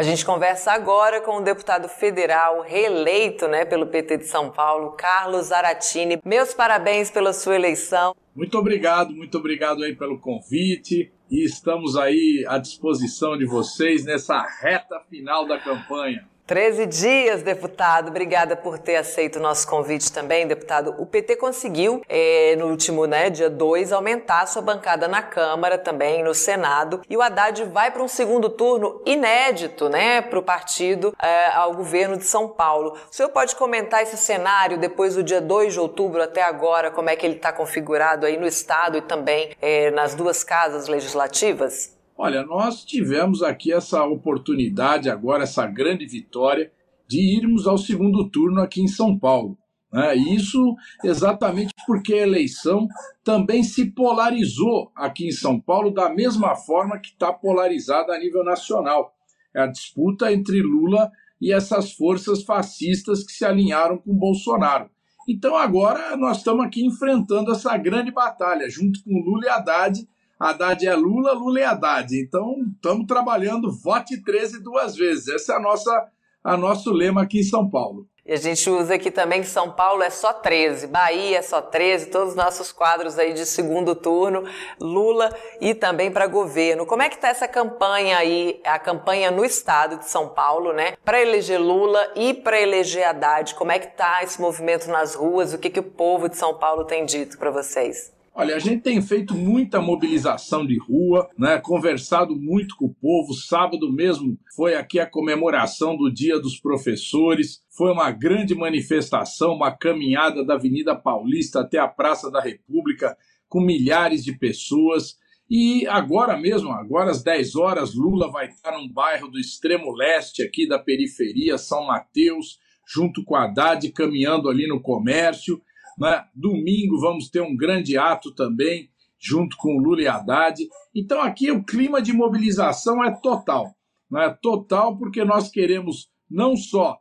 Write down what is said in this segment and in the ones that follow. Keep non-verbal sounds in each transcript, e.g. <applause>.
A gente conversa agora com o deputado federal reeleito né, pelo PT de São Paulo, Carlos Aratini. Meus parabéns pela sua eleição. Muito obrigado, muito obrigado aí pelo convite e estamos aí à disposição de vocês nessa reta final da campanha. 13 dias, deputado. Obrigada por ter aceito o nosso convite também, deputado. O PT conseguiu, é, no último né, dia 2, aumentar sua bancada na Câmara, também no Senado. E o Haddad vai para um segundo turno inédito né, para o partido, é, ao governo de São Paulo. O senhor pode comentar esse cenário depois do dia 2 de outubro até agora, como é que ele está configurado aí no Estado e também é, nas duas casas legislativas? Olha, nós tivemos aqui essa oportunidade agora, essa grande vitória de irmos ao segundo turno aqui em São Paulo. Né? Isso exatamente porque a eleição também se polarizou aqui em São Paulo da mesma forma que está polarizada a nível nacional. É a disputa entre Lula e essas forças fascistas que se alinharam com Bolsonaro. Então agora nós estamos aqui enfrentando essa grande batalha, junto com Lula e Haddad, Haddad é Lula, Lula é Haddad. Então, estamos trabalhando vote 13 duas vezes. Esse é a nossa, a nosso lema aqui em São Paulo. E a gente usa aqui também que São Paulo é só 13, Bahia é só 13, todos os nossos quadros aí de segundo turno, Lula e também para governo. Como é que está essa campanha aí, a campanha no estado de São Paulo, né, para eleger Lula e para eleger Haddad? Como é que está esse movimento nas ruas? O que, que o povo de São Paulo tem dito para vocês? Olha, a gente tem feito muita mobilização de rua, né? conversado muito com o povo. Sábado mesmo foi aqui a comemoração do Dia dos Professores. Foi uma grande manifestação, uma caminhada da Avenida Paulista até a Praça da República, com milhares de pessoas. E agora mesmo, agora às 10 horas, Lula vai estar num bairro do extremo leste aqui da periferia, São Mateus, junto com a Haddad, caminhando ali no comércio. Né? Domingo vamos ter um grande ato também, junto com Lula e Haddad. Então aqui o clima de mobilização é total. Né? Total porque nós queremos não só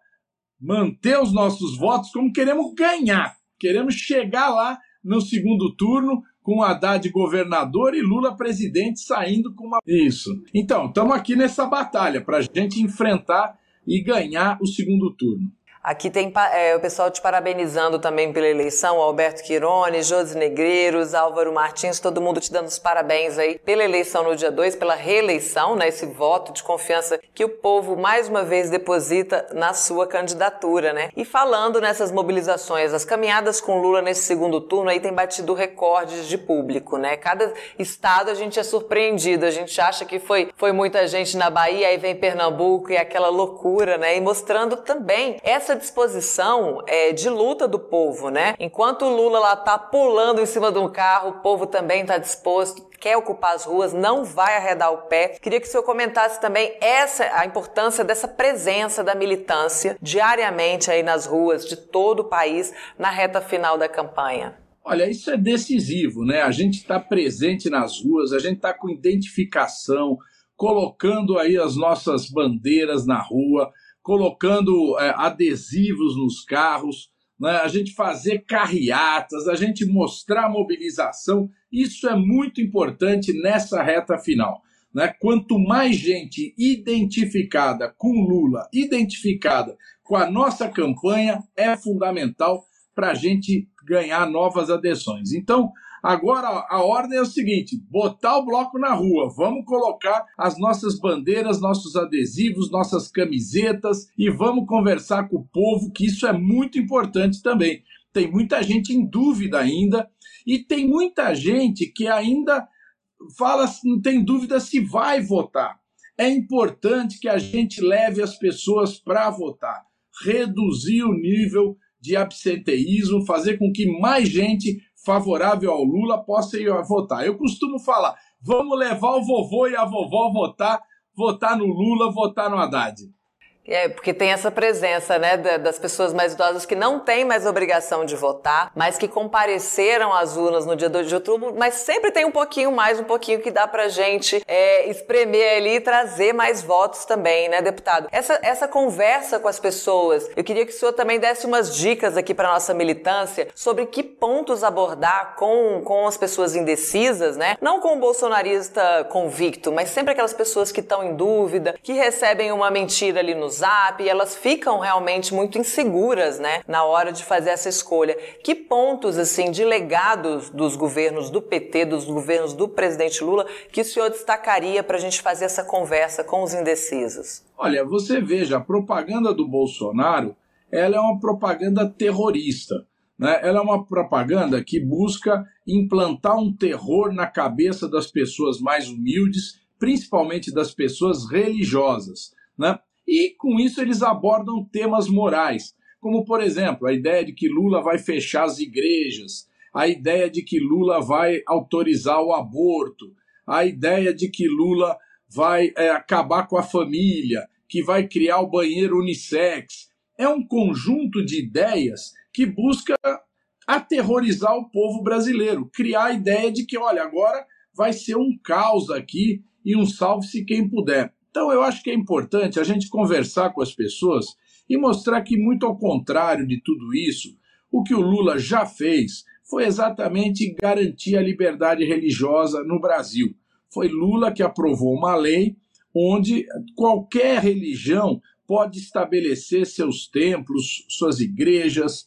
manter os nossos votos, como queremos ganhar. Queremos chegar lá no segundo turno com Haddad governador e Lula presidente saindo com uma. Isso. Então, estamos aqui nessa batalha para a gente enfrentar e ganhar o segundo turno. Aqui tem é, o pessoal te parabenizando também pela eleição, Alberto Quirone, Josi Negreiros, Álvaro Martins, todo mundo te dando os parabéns aí pela eleição no dia 2, pela reeleição, né, esse voto de confiança que o povo mais uma vez deposita na sua candidatura, né? E falando nessas mobilizações, as caminhadas com Lula nesse segundo turno aí tem batido recordes de público, né? Cada estado a gente é surpreendido, a gente acha que foi, foi muita gente na Bahia, aí vem Pernambuco e aquela loucura, né? E mostrando também essa essa disposição é, de luta do povo, né? Enquanto o Lula lá tá pulando em cima de um carro, o povo também está disposto, quer ocupar as ruas, não vai arredar o pé. Queria que o senhor comentasse também essa a importância dessa presença da militância diariamente aí nas ruas de todo o país na reta final da campanha. Olha, isso é decisivo, né? A gente está presente nas ruas, a gente está com identificação, colocando aí as nossas bandeiras na rua, colocando é, adesivos nos carros, né? a gente fazer carreatas, a gente mostrar mobilização. Isso é muito importante nessa reta final. Né? Quanto mais gente identificada com Lula, identificada com a nossa campanha, é fundamental para a gente ganhar novas adesões. Então, Agora, a ordem é o seguinte: botar o bloco na rua, vamos colocar as nossas bandeiras, nossos adesivos, nossas camisetas e vamos conversar com o povo, que isso é muito importante também. Tem muita gente em dúvida ainda e tem muita gente que ainda fala, não tem dúvida se vai votar. É importante que a gente leve as pessoas para votar, reduzir o nível de absenteísmo, fazer com que mais gente favorável ao Lula possa ir votar. Eu costumo falar, vamos levar o vovô e a vovó votar, votar no Lula, votar no Haddad. É, porque tem essa presença, né, das pessoas mais idosas que não têm mais obrigação de votar, mas que compareceram às urnas no dia 2 de outubro, mas sempre tem um pouquinho mais, um pouquinho que dá pra gente é, espremer ali e trazer mais votos também, né, deputado? Essa, essa conversa com as pessoas, eu queria que o senhor também desse umas dicas aqui para nossa militância sobre que pontos abordar com, com as pessoas indecisas, né? Não com o bolsonarista convicto, mas sempre aquelas pessoas que estão em dúvida, que recebem uma mentira ali nos E elas ficam realmente muito inseguras, né, na hora de fazer essa escolha. Que pontos, assim, de legados dos governos do PT, dos governos do presidente Lula, que o senhor destacaria para a gente fazer essa conversa com os indecisos? Olha, você veja, a propaganda do Bolsonaro, ela é uma propaganda terrorista. Né? Ela é uma propaganda que busca implantar um terror na cabeça das pessoas mais humildes, principalmente das pessoas religiosas. Né? E com isso eles abordam temas morais, como por exemplo a ideia de que Lula vai fechar as igrejas, a ideia de que Lula vai autorizar o aborto, a ideia de que Lula vai é, acabar com a família, que vai criar o banheiro unissex. É um conjunto de ideias que busca aterrorizar o povo brasileiro, criar a ideia de que, olha, agora vai ser um caos aqui e um salve-se quem puder. Então, eu acho que é importante a gente conversar com as pessoas e mostrar que, muito ao contrário de tudo isso, o que o Lula já fez foi exatamente garantir a liberdade religiosa no Brasil. Foi Lula que aprovou uma lei onde qualquer religião pode estabelecer seus templos, suas igrejas,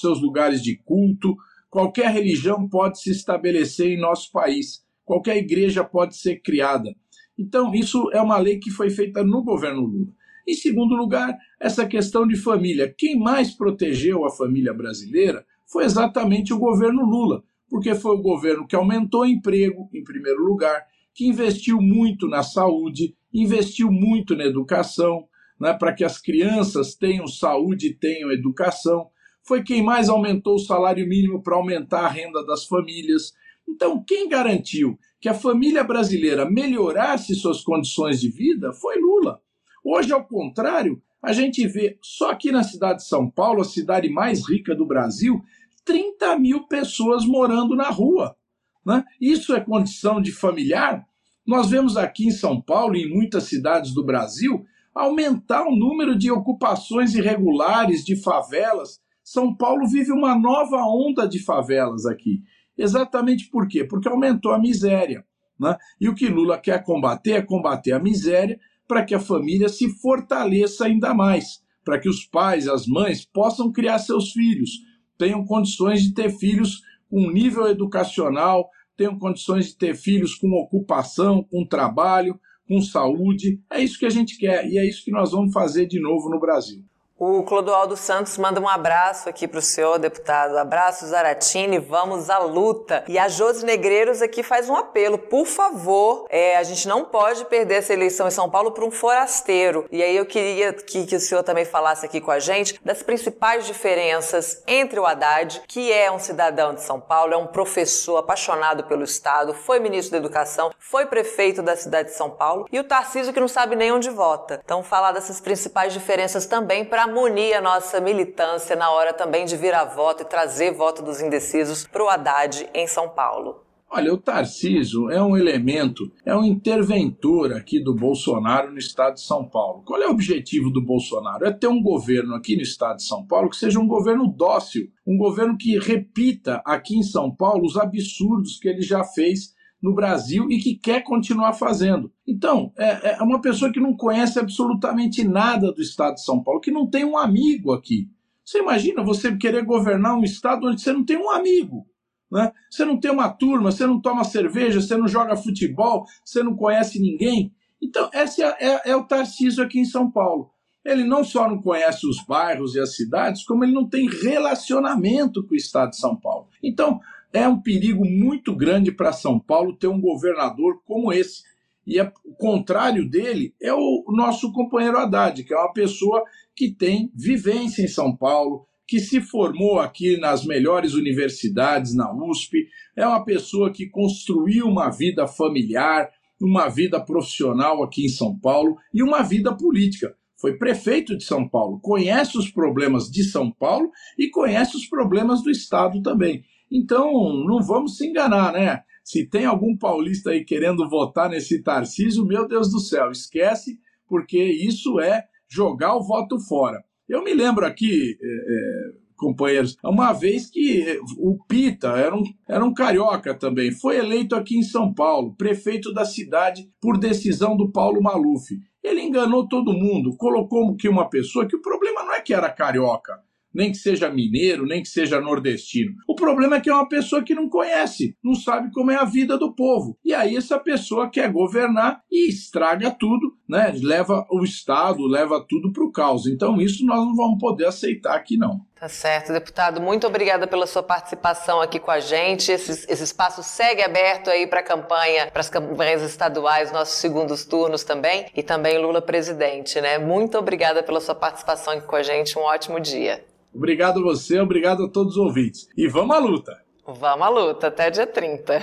seus lugares de culto. Qualquer religião pode se estabelecer em nosso país. Qualquer igreja pode ser criada. Então, isso é uma lei que foi feita no governo Lula. Em segundo lugar, essa questão de família. Quem mais protegeu a família brasileira foi exatamente o governo Lula, porque foi o governo que aumentou emprego, em primeiro lugar, que investiu muito na saúde, investiu muito na educação, né, para que as crianças tenham saúde e tenham educação. Foi quem mais aumentou o salário mínimo para aumentar a renda das famílias. Então, quem garantiu que a família brasileira melhorasse suas condições de vida foi Lula. Hoje, ao contrário, a gente vê só aqui na cidade de São Paulo, a cidade mais rica do Brasil, 30 mil pessoas morando na rua. Né? Isso é condição de familiar? Nós vemos aqui em São Paulo e em muitas cidades do Brasil aumentar o número de ocupações irregulares de favelas. São Paulo vive uma nova onda de favelas aqui. Exatamente por quê? Porque aumentou a miséria. Né? E o que Lula quer combater é combater a miséria para que a família se fortaleça ainda mais, para que os pais, as mães possam criar seus filhos, tenham condições de ter filhos com nível educacional, tenham condições de ter filhos com ocupação, com trabalho, com saúde. É isso que a gente quer e é isso que nós vamos fazer de novo no Brasil. O Clodoaldo Santos manda um abraço aqui para o senhor, deputado. Abraço, Zaratini, vamos à luta. E a Josi Negreiros aqui faz um apelo. Por favor, é, a gente não pode perder essa eleição em São Paulo para um forasteiro. E aí eu queria que, que o senhor também falasse aqui com a gente das principais diferenças entre o Haddad, que é um cidadão de São Paulo, é um professor apaixonado pelo Estado, foi ministro da Educação, foi prefeito da cidade de São Paulo, e o Tarcísio que não sabe nem onde vota. Então, falar dessas principais diferenças também para munir a nossa militância na hora também de virar voto e trazer voto dos indecisos para o Haddad em São Paulo. Olha, o Tarcísio é um elemento, é um interventor aqui do Bolsonaro no estado de São Paulo. Qual é o objetivo do Bolsonaro? É ter um governo aqui no estado de São Paulo que seja um governo dócil, um governo que repita aqui em São Paulo os absurdos que ele já fez no Brasil e que quer continuar fazendo. Então, é, é uma pessoa que não conhece absolutamente nada do estado de São Paulo, que não tem um amigo aqui. Você imagina você querer governar um estado onde você não tem um amigo. Né? Você não tem uma turma, você não toma cerveja, você não joga futebol, você não conhece ninguém. Então, esse é, é, é o Tarcísio aqui em São Paulo. Ele não só não conhece os bairros e as cidades, como ele não tem relacionamento com o estado de São Paulo. Então, é um perigo muito grande para São Paulo ter um governador como esse. E é, o contrário dele é o nosso companheiro Haddad, que é uma pessoa que tem vivência em São Paulo, que se formou aqui nas melhores universidades, na USP, é uma pessoa que construiu uma vida familiar, uma vida profissional aqui em São Paulo e uma vida política. foi prefeito de São Paulo, conhece os problemas de São Paulo e conhece os problemas do Estado também. Então, não vamos se enganar, né? Se tem algum paulista aí querendo votar nesse Tarcísio, meu Deus do céu, esquece, porque isso é jogar o voto fora. Eu me lembro aqui, é, é, companheiros, uma vez que o Pita era um, era um carioca também, foi eleito aqui em São Paulo, prefeito da cidade por decisão do Paulo Maluf. Ele enganou todo mundo, colocou que uma pessoa que o problema não é que era carioca, nem que seja mineiro, nem que seja nordestino. O problema é que é uma pessoa que não conhece, não sabe como é a vida do povo. E aí essa pessoa quer governar e estraga tudo, né? Leva o Estado, leva tudo para o caos. Então isso nós não vamos poder aceitar aqui não. Tá certo, deputado. Muito obrigada pela sua participação aqui com a gente. Esse, esse espaço segue aberto aí para a campanha, para as campanhas estaduais, nossos segundos turnos também, e também Lula presidente, né? Muito obrigada pela sua participação aqui com a gente. Um ótimo dia. Obrigado a você, obrigado a todos os ouvintes. E vamos à luta! Vamos à luta, até dia 30.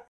<laughs>